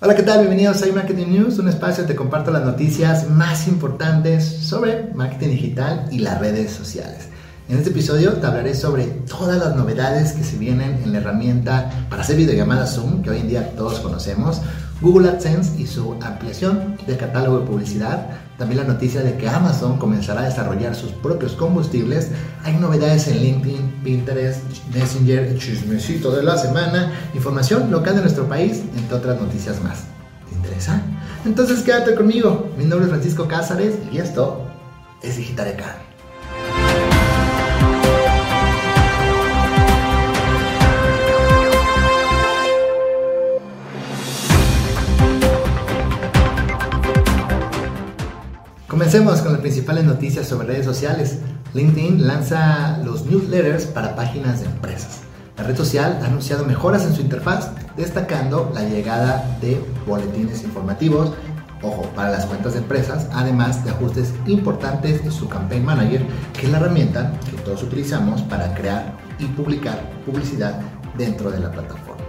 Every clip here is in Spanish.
Hola, ¿qué tal? Bienvenidos a Marketing News, un espacio donde te comparto las noticias más importantes sobre marketing digital y las redes sociales. En este episodio te hablaré sobre todas las novedades que se vienen en la herramienta para hacer videollamadas Zoom, que hoy en día todos conocemos, Google AdSense y su ampliación de catálogo de publicidad, también la noticia de que Amazon comenzará a desarrollar sus propios combustibles, hay novedades en LinkedIn, Pinterest, Messenger, chismecito de la semana, información local de nuestro país, entre otras noticias más. ¿Te interesa? Entonces quédate conmigo. Mi nombre es Francisco Cázares y esto es Digital Comencemos con las principales noticias sobre redes sociales. LinkedIn lanza los newsletters para páginas de empresas. La red social ha anunciado mejoras en su interfaz, destacando la llegada de boletines informativos, ojo, para las cuentas de empresas, además de ajustes importantes en su Campaign Manager, que es la herramienta que todos utilizamos para crear y publicar publicidad dentro de la plataforma.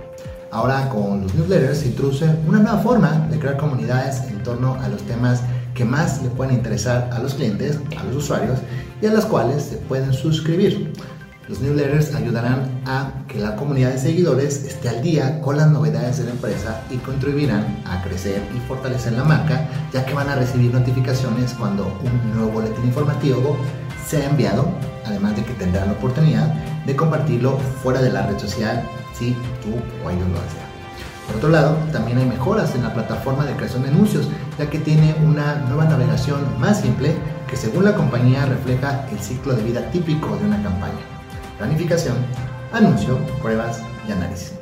Ahora con los newsletters se introduce una nueva forma de crear comunidades en torno a los temas que más le pueden interesar a los clientes, a los usuarios y a las cuales se pueden suscribir. Los newsletters ayudarán a que la comunidad de seguidores esté al día con las novedades de la empresa y contribuirán a crecer y fortalecer la marca, ya que van a recibir notificaciones cuando un nuevo boletín informativo sea enviado, además de que tendrán la oportunidad de compartirlo fuera de la red social si tú o ellos lo desean. Por otro lado, también hay mejoras en la plataforma de creación de anuncios, ya que tiene una nueva navegación más simple que según la compañía refleja el ciclo de vida típico de una campaña. Planificación, anuncio, pruebas y análisis.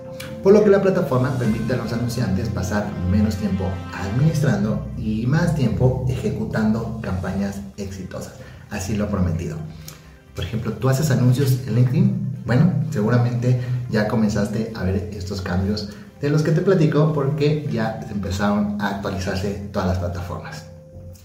Por lo que la plataforma permite a los anunciantes pasar menos tiempo administrando y más tiempo ejecutando campañas exitosas. Así lo prometido. Por ejemplo, tú haces anuncios en LinkedIn. Bueno, seguramente ya comenzaste a ver estos cambios de los que te platico porque ya empezaron a actualizarse todas las plataformas.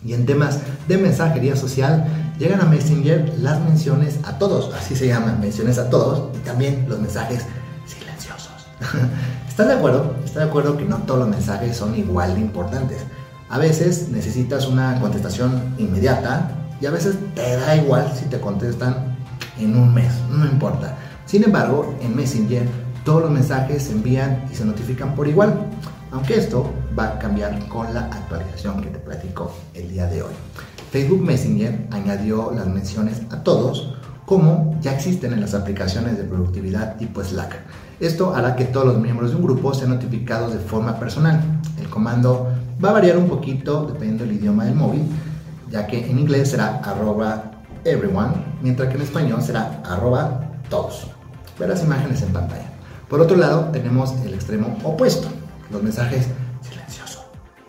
Y en temas de mensajería social, llegan a Messenger las menciones a todos, así se llaman, menciones a todos, y también los mensajes silenciosos. ¿Estás de acuerdo? ¿Estás de acuerdo que no todos los mensajes son igual de importantes? A veces necesitas una contestación inmediata y a veces te da igual si te contestan en un mes, no importa. Sin embargo, en Messenger todos los mensajes se envían y se notifican por igual, aunque esto va a cambiar con la actualización que te platico el día de hoy. Facebook Messenger añadió las menciones a todos como ya existen en las aplicaciones de productividad tipo Slack. Esto hará que todos los miembros de un grupo sean notificados de forma personal. El comando va a variar un poquito dependiendo del idioma del móvil, ya que en inglés será arroba everyone, mientras que en español será arroba todos. Verás imágenes en pantalla. Por otro lado, tenemos el extremo opuesto, los mensajes silenciosos,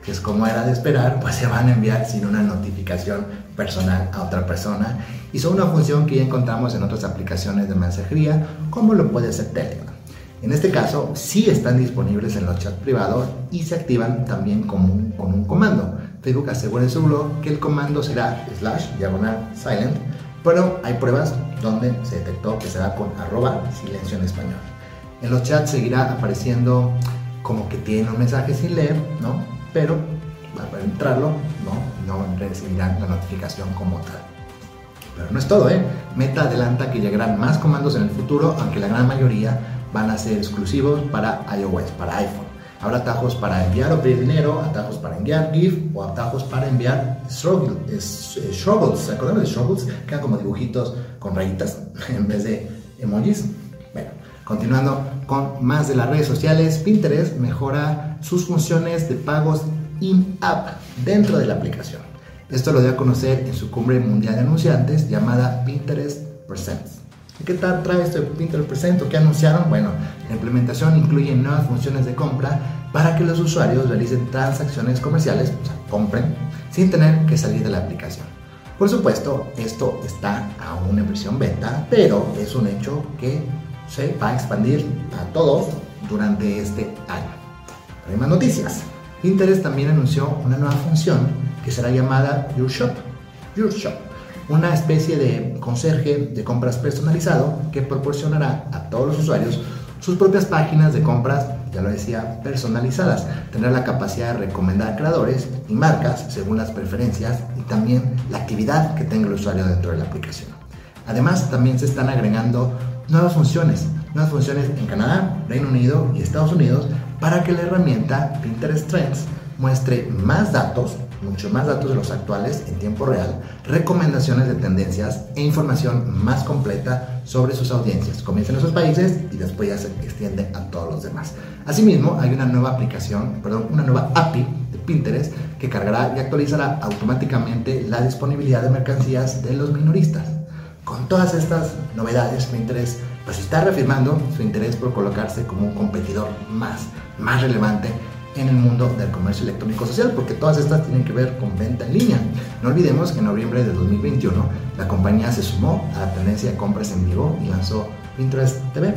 que es como era de esperar, pues se van a enviar sin una notificación personal a otra persona y son una función que ya encontramos en otras aplicaciones de mensajería, como lo puede ser Telegram. En este caso, sí están disponibles en los chats privados y se activan también con un, con un comando. Facebook asegura en su blog que el comando será slash diagonal silent, pero hay pruebas donde se detectó que será con arroba silencio en español. En los chats seguirá apareciendo como que tiene un mensaje sin leer, ¿no? Pero para entrarlo, ¿no? No recibirán la notificación como tal. Pero no es todo, ¿eh? Meta adelanta que llegarán más comandos en el futuro, aunque la gran mayoría van a ser exclusivos para iOS, para iPhone. Habrá atajos para enviar o pedir dinero, atajos para enviar GIF o atajos para enviar struggles. Eh, ¿Se acuerdan de struggles? Quedan como dibujitos con rayitas en vez de emojis. Continuando con más de las redes sociales, Pinterest mejora sus funciones de pagos in-app dentro de la aplicación. Esto lo dio a conocer en su cumbre mundial de anunciantes llamada Pinterest Presents. ¿Qué tal trae esto de Pinterest Presents o qué anunciaron? Bueno, la implementación incluye nuevas funciones de compra para que los usuarios realicen transacciones comerciales, o sea, compren, sin tener que salir de la aplicación. Por supuesto, esto está aún en versión beta, pero es un hecho que se va a expandir a todos durante este año. hay más noticias. Pinterest también anunció una nueva función que será llamada Your Shop. Your Shop, una especie de conserje de compras personalizado que proporcionará a todos los usuarios sus propias páginas de compras ya lo decía, personalizadas. Tener la capacidad de recomendar creadores y marcas según las preferencias y también la actividad que tenga el usuario dentro de la aplicación. Además, también se están agregando nuevas funciones, nuevas funciones en Canadá, Reino Unido y Estados Unidos para que la herramienta Pinterest Trends muestre más datos, mucho más datos de los actuales en tiempo real, recomendaciones de tendencias e información más completa sobre sus audiencias. Comienza en esos países y después ya se extiende a todos los demás. Asimismo, hay una nueva aplicación, perdón, una nueva API de Pinterest que cargará y actualizará automáticamente la disponibilidad de mercancías de los minoristas. Con todas estas novedades, Pinterest pues está reafirmando su interés por colocarse como un competidor más, más relevante en el mundo del comercio electrónico social, porque todas estas tienen que ver con venta en línea. No olvidemos que en noviembre de 2021 la compañía se sumó a la tendencia de compras en vivo y lanzó Pinterest TV.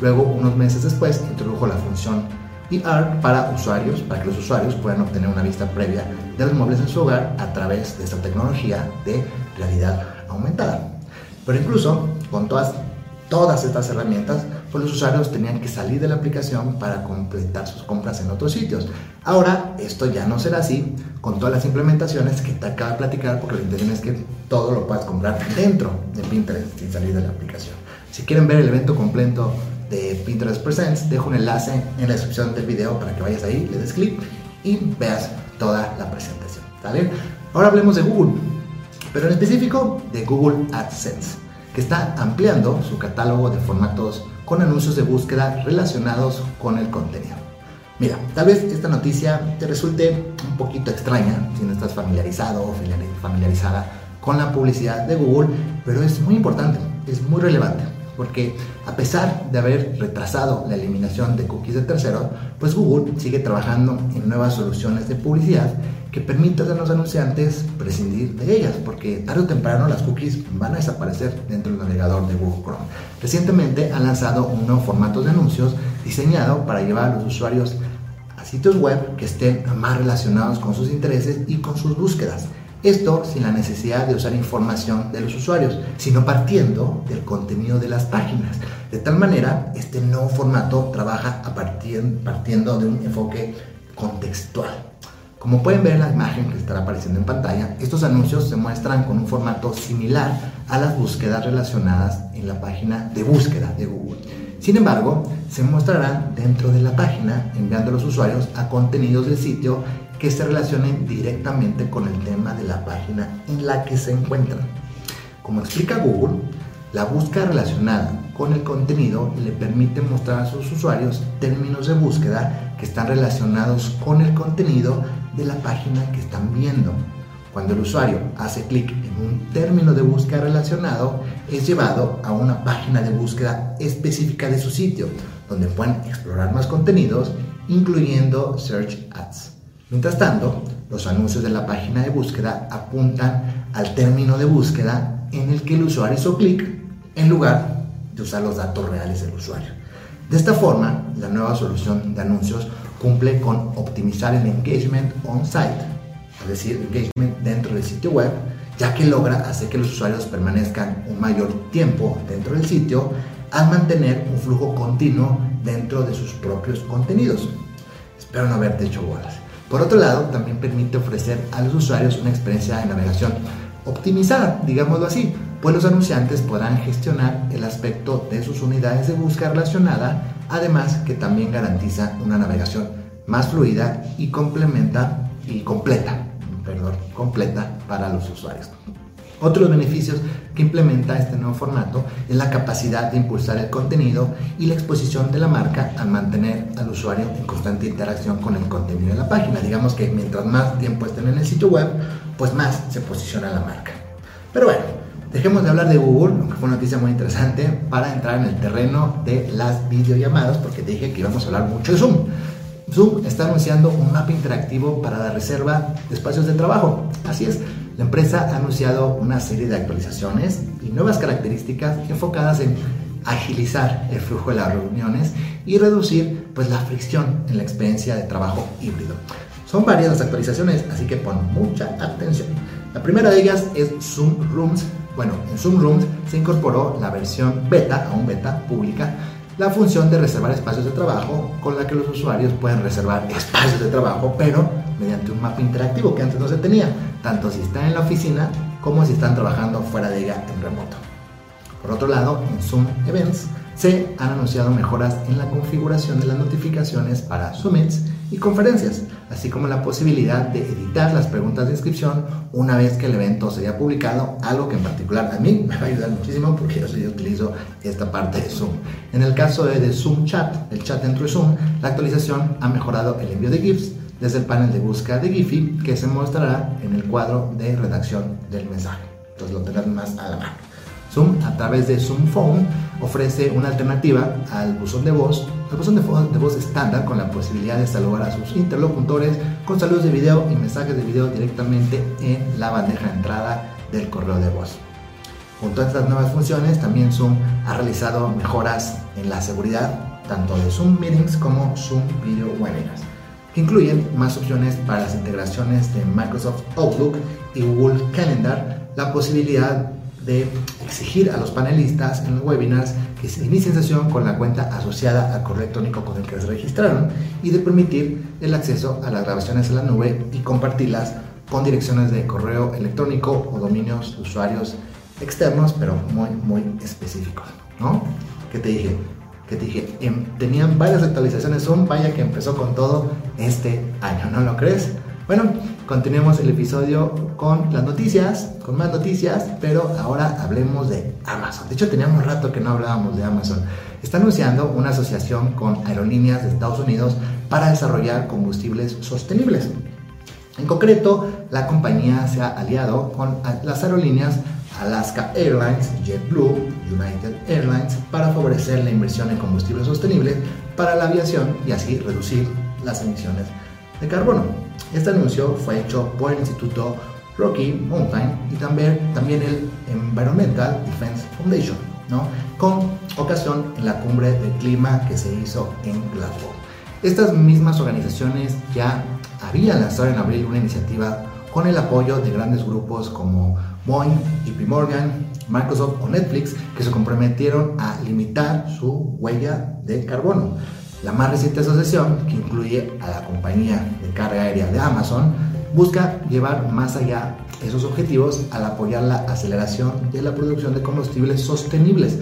Luego, unos meses después, introdujo la función ER para usuarios, para que los usuarios puedan obtener una vista previa de los muebles en su hogar a través de esta tecnología de realidad aumentada. Pero incluso con todas, todas estas herramientas, pues los usuarios tenían que salir de la aplicación para completar sus compras en otros sitios. Ahora esto ya no será así con todas las implementaciones que te acabo de platicar porque la intención es que todo lo puedas comprar dentro de Pinterest sin salir de la aplicación. Si quieren ver el evento completo de Pinterest Presents, dejo un enlace en la descripción del video para que vayas ahí, le des clic y veas toda la presentación. ¿Vale? Ahora hablemos de Google, pero en específico de Google AdSense, que está ampliando su catálogo de formatos con anuncios de búsqueda relacionados con el contenido. Mira, tal vez esta noticia te resulte un poquito extraña si no estás familiarizado o familiarizada con la publicidad de Google, pero es muy importante, es muy relevante, porque a pesar de haber retrasado la eliminación de cookies de terceros, pues Google sigue trabajando en nuevas soluciones de publicidad que permitan a los anunciantes prescindir de ellas, porque tarde o temprano las cookies van a desaparecer dentro del navegador de Google Chrome. Recientemente han lanzado un nuevo formato de anuncios diseñado para llevar a los usuarios a sitios web que estén más relacionados con sus intereses y con sus búsquedas. Esto sin la necesidad de usar información de los usuarios, sino partiendo del contenido de las páginas. De tal manera, este nuevo formato trabaja a partir, partiendo de un enfoque contextual. Como pueden ver en la imagen que estará apareciendo en pantalla, estos anuncios se muestran con un formato similar a las búsquedas relacionadas en la página de búsqueda de Google. Sin embargo, se mostrarán dentro de la página enviando a los usuarios a contenidos del sitio que se relacionen directamente con el tema de la página en la que se encuentran. Como explica Google, la búsqueda relacionada con el contenido le permite mostrar a sus usuarios términos de búsqueda que están relacionados con el contenido de la página que están viendo. Cuando el usuario hace clic en un término de búsqueda relacionado, es llevado a una página de búsqueda específica de su sitio, donde pueden explorar más contenidos, incluyendo Search Ads. Mientras tanto, los anuncios de la página de búsqueda apuntan al término de búsqueda en el que el usuario hizo clic en lugar de usar los datos reales del usuario. De esta forma, la nueva solución de anuncios cumple con optimizar el engagement on-site, es decir, engagement dentro del sitio web, ya que logra hacer que los usuarios permanezcan un mayor tiempo dentro del sitio al mantener un flujo continuo dentro de sus propios contenidos. Espero no haberte hecho bolas. Por otro lado, también permite ofrecer a los usuarios una experiencia de navegación optimizada, digámoslo así, pues los anunciantes podrán gestionar el aspecto de sus unidades de búsqueda relacionada, además que también garantiza una navegación más fluida y complementa y completa, perdón, completa para los usuarios. Otros beneficios que implementa este nuevo formato es la capacidad de impulsar el contenido y la exposición de la marca al mantener al usuario en constante interacción con el contenido de la página. Digamos que mientras más tiempo estén en el sitio web, pues más se posiciona la marca. Pero bueno, dejemos de hablar de Google, aunque fue una noticia muy interesante, para entrar en el terreno de las videollamadas, porque te dije que íbamos a hablar mucho de Zoom. Zoom está anunciando un mapa interactivo para la reserva de espacios de trabajo. Así es, la empresa ha anunciado una serie de actualizaciones y nuevas características enfocadas en agilizar el flujo de las reuniones y reducir pues, la fricción en la experiencia de trabajo híbrido. Son varias las actualizaciones, así que pon mucha atención. La primera de ellas es Zoom Rooms. Bueno, en Zoom Rooms se incorporó la versión beta, aún beta pública, la función de reservar espacios de trabajo con la que los usuarios pueden reservar espacios de trabajo, pero mediante un mapa interactivo que antes no se tenía, tanto si están en la oficina como si están trabajando fuera de ella en remoto. Por otro lado, en Zoom Events se han anunciado mejoras en la configuración de las notificaciones para Summits y conferencias, así como la posibilidad de editar las preguntas de inscripción una vez que el evento se haya publicado, algo que en particular a mí me va a ayudar muchísimo porque yo sí utilizo esta parte de Zoom. En el caso de, Zoom Chat, el chat dentro de Zoom, la actualización ha mejorado el envío de GIFs desde el panel de búsqueda de Giphy que se mostrará en el cuadro de redacción del mensaje. Entonces lo tendrán más a la mano. Zoom, a través de Zoom Phone, ofrece una alternativa al buzón de voz, el buzón de de voz estándar con la posibilidad de saludar a sus interlocutores con saludos de video y mensajes de video directamente en la bandeja de entrada del correo de voz. Junto a estas nuevas funciones, también Zoom ha realizado mejoras en la seguridad tanto de Zoom Meetings como Zoom Video Webinars, que incluyen más opciones para las integraciones de Microsoft Outlook y Google Calendar, la posibilidad de exigir a los panelistas en los webinars que se inicien sesión con la cuenta asociada al correo electrónico con el que se registraron y de permitir el acceso a las grabaciones en la nube y compartirlas con direcciones de correo electrónico o dominios de usuarios externos, pero muy, muy específicos. ¿no? ¿Qué te dije? ¿Qué te dije? Em, tenían varias actualizaciones, son vaya que empezó con todo este año, ¿no lo crees? Bueno, continuemos el episodio con las noticias, con más noticias, pero ahora hablemos de Amazon. De hecho, teníamos rato que no hablábamos de Amazon. Está anunciando una asociación con aerolíneas de Estados Unidos para desarrollar combustibles sostenibles. En concreto, la compañía se ha aliado con las aerolíneas Alaska Airlines, JetBlue, United Airlines para favorecer la inversión en combustibles sostenibles para la aviación y así reducir las emisiones de carbono. Este anuncio fue hecho por el Instituto Rocky Mountain y también, también el Environmental Defense Foundation, ¿no? con ocasión en la cumbre de clima que se hizo en Glasgow. Estas mismas organizaciones ya habían lanzado en abril una iniciativa con el apoyo de grandes grupos como Boeing, JP Morgan, Microsoft o Netflix que se comprometieron a limitar su huella de carbono. La más reciente asociación, que incluye a la compañía de carga aérea de Amazon, busca llevar más allá esos objetivos al apoyar la aceleración de la producción de combustibles sostenibles,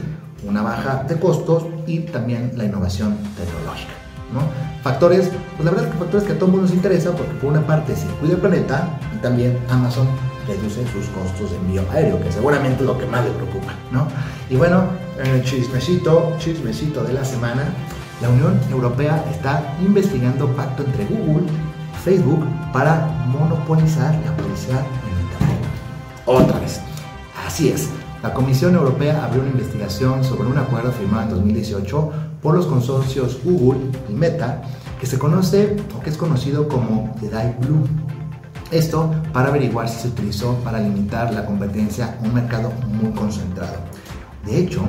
una baja de costos y también la innovación tecnológica. ¿no? Factores, pues la verdad es que factores que a todo el mundo nos interesa porque por una parte se cuida el planeta y también Amazon reduce sus costos de envío aéreo, que seguramente es lo que más le preocupa. ¿no? Y bueno, el chismecito, chismecito de la semana, la Unión Europea está investigando pacto entre Google y Facebook para monopolizar la publicidad en Internet. Otra vez. Así es. La Comisión Europea abrió una investigación sobre un acuerdo firmado en 2018 por los consorcios Google y Meta, que se conoce o que es conocido como The Die Blue. Esto para averiguar si se utilizó para limitar la competencia en un mercado muy concentrado. De hecho,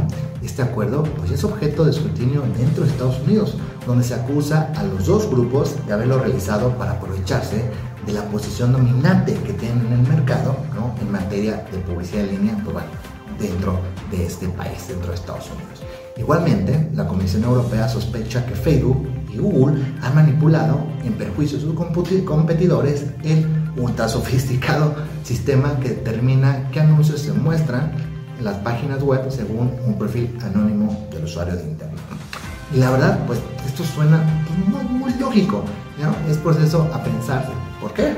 este acuerdo pues, es objeto de escrutinio dentro de Estados Unidos, donde se acusa a los dos grupos de haberlo realizado para aprovecharse de la posición dominante que tienen en el mercado en materia de publicidad en línea pues, dentro de este país, dentro de Estados Unidos. Igualmente, la Comisión Europea sospecha que Facebook y Google han manipulado en perjuicio de sus competidores el ultra sofisticado sistema que determina qué anuncios se muestran las páginas web según un perfil anónimo del usuario de Internet. Y la verdad, pues esto suena muy, muy lógico. ¿no? Es proceso a pensar. ¿Por qué?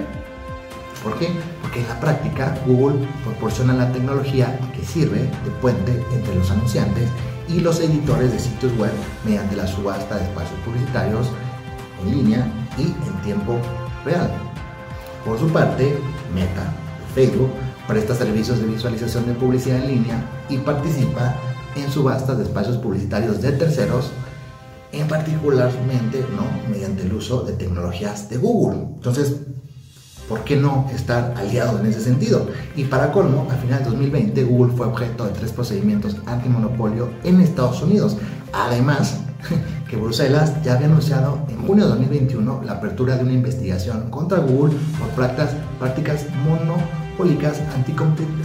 ¿Por qué? Porque en la práctica Google proporciona la tecnología que sirve de puente entre los anunciantes y los editores de sitios web mediante la subasta de espacios publicitarios en línea y en tiempo real. Por su parte, Meta, Facebook, presta servicios de visualización de publicidad en línea y participa en subastas de espacios publicitarios de terceros, en particularmente ¿no? mediante el uso de tecnologías de Google. Entonces, ¿por qué no estar aliado en ese sentido? Y para colmo, a final de 2020 Google fue objeto de tres procedimientos antimonopolio en Estados Unidos. Además, que Bruselas ya había anunciado en junio de 2021 la apertura de una investigación contra Google por prácticas, prácticas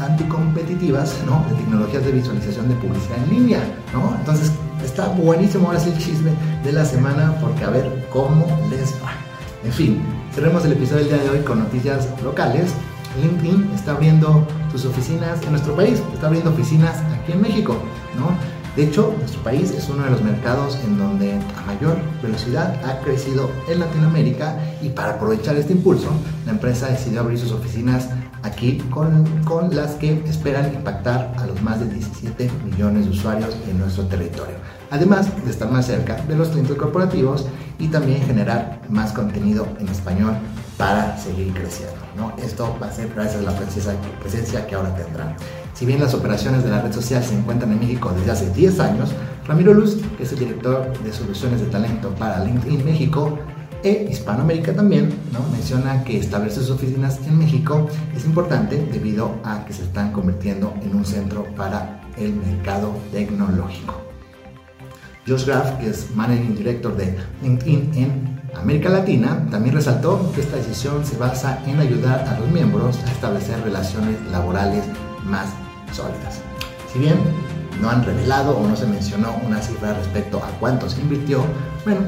anticompetitivas de tecnologías de visualización de publicidad en línea. Entonces, está buenísimo ahora sí el chisme de la semana porque a ver cómo les va. En fin, cerremos el episodio del día de hoy con noticias locales. LinkedIn está abriendo sus oficinas en nuestro país, está abriendo oficinas aquí en México. De hecho, nuestro país es uno de los mercados en donde a mayor velocidad ha crecido en Latinoamérica y para aprovechar este impulso, la empresa decidió abrir sus oficinas aquí con, con las que esperan impactar a los más de 17 millones de usuarios en nuestro territorio. Además de estar más cerca de los clientes corporativos y también generar más contenido en español para seguir creciendo. ¿no? Esto va a ser gracias a la presencia, presencia que ahora tendrán. Si bien las operaciones de la red social se encuentran en México desde hace 10 años, Ramiro Luz, que es el director de soluciones de talento para LinkedIn México e Hispanoamérica también, ¿no? menciona que establecer sus oficinas en México es importante debido a que se están convirtiendo en un centro para el mercado tecnológico. Josh Graff, que es Managing Director de LinkedIn en América Latina, también resaltó que esta decisión se basa en ayudar a los miembros a establecer relaciones laborales más sólidas. Si bien no han revelado o no se mencionó una cifra respecto a cuánto se invirtió, bueno,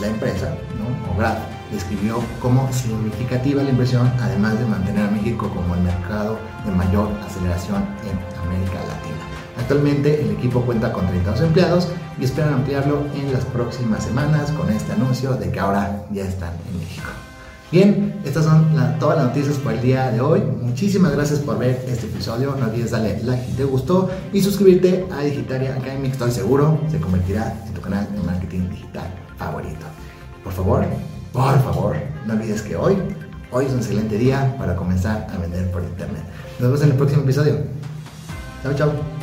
la empresa, ¿no? o Grab, describió como significativa la inversión, además de mantener a México como el mercado de mayor aceleración en América Latina. Actualmente el equipo cuenta con 32 empleados y esperan ampliarlo en las próximas semanas con este anuncio de que ahora ya están en México. Bien, estas son todas las noticias por el día de hoy. Muchísimas gracias por ver este episodio. No olvides darle like si te gustó y suscribirte a Digitaria Academy. Estoy seguro se convertirá en tu canal de marketing digital favorito. Por favor, por favor, no olvides que hoy, hoy es un excelente día para comenzar a vender por internet. Nos vemos en el próximo episodio. Chao, chao.